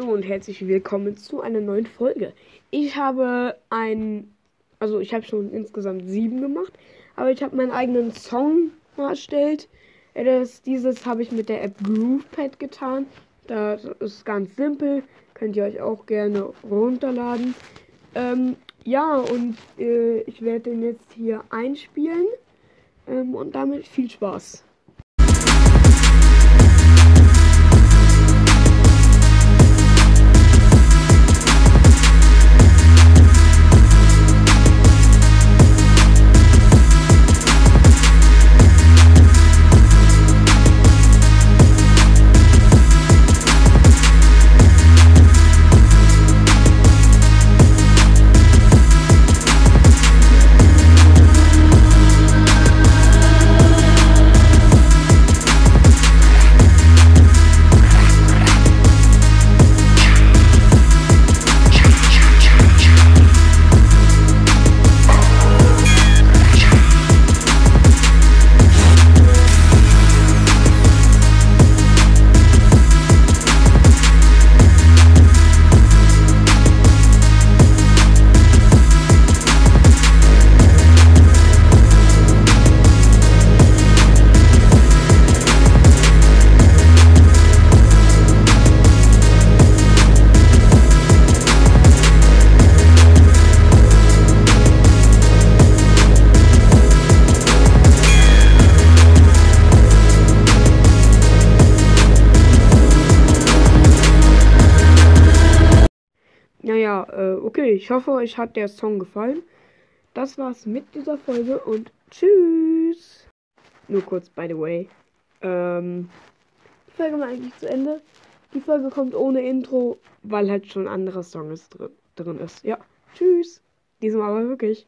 Hallo und herzlich willkommen zu einer neuen Folge. Ich habe ein, also ich habe schon insgesamt sieben gemacht, aber ich habe meinen eigenen Song erstellt. Das, dieses habe ich mit der App GroovePad getan. Das ist ganz simpel, könnt ihr euch auch gerne runterladen. Ähm, ja, und äh, ich werde den jetzt hier einspielen ähm, und damit viel Spaß. Naja, äh, okay, ich hoffe, euch hat der Song gefallen. Das war's mit dieser Folge und tschüss. Nur kurz, by the way. Ähm, die Folge war eigentlich zu Ende. Die Folge kommt ohne Intro, weil halt schon ein anderer Song ist drin, drin ist. Ja, tschüss. Diesmal aber wirklich.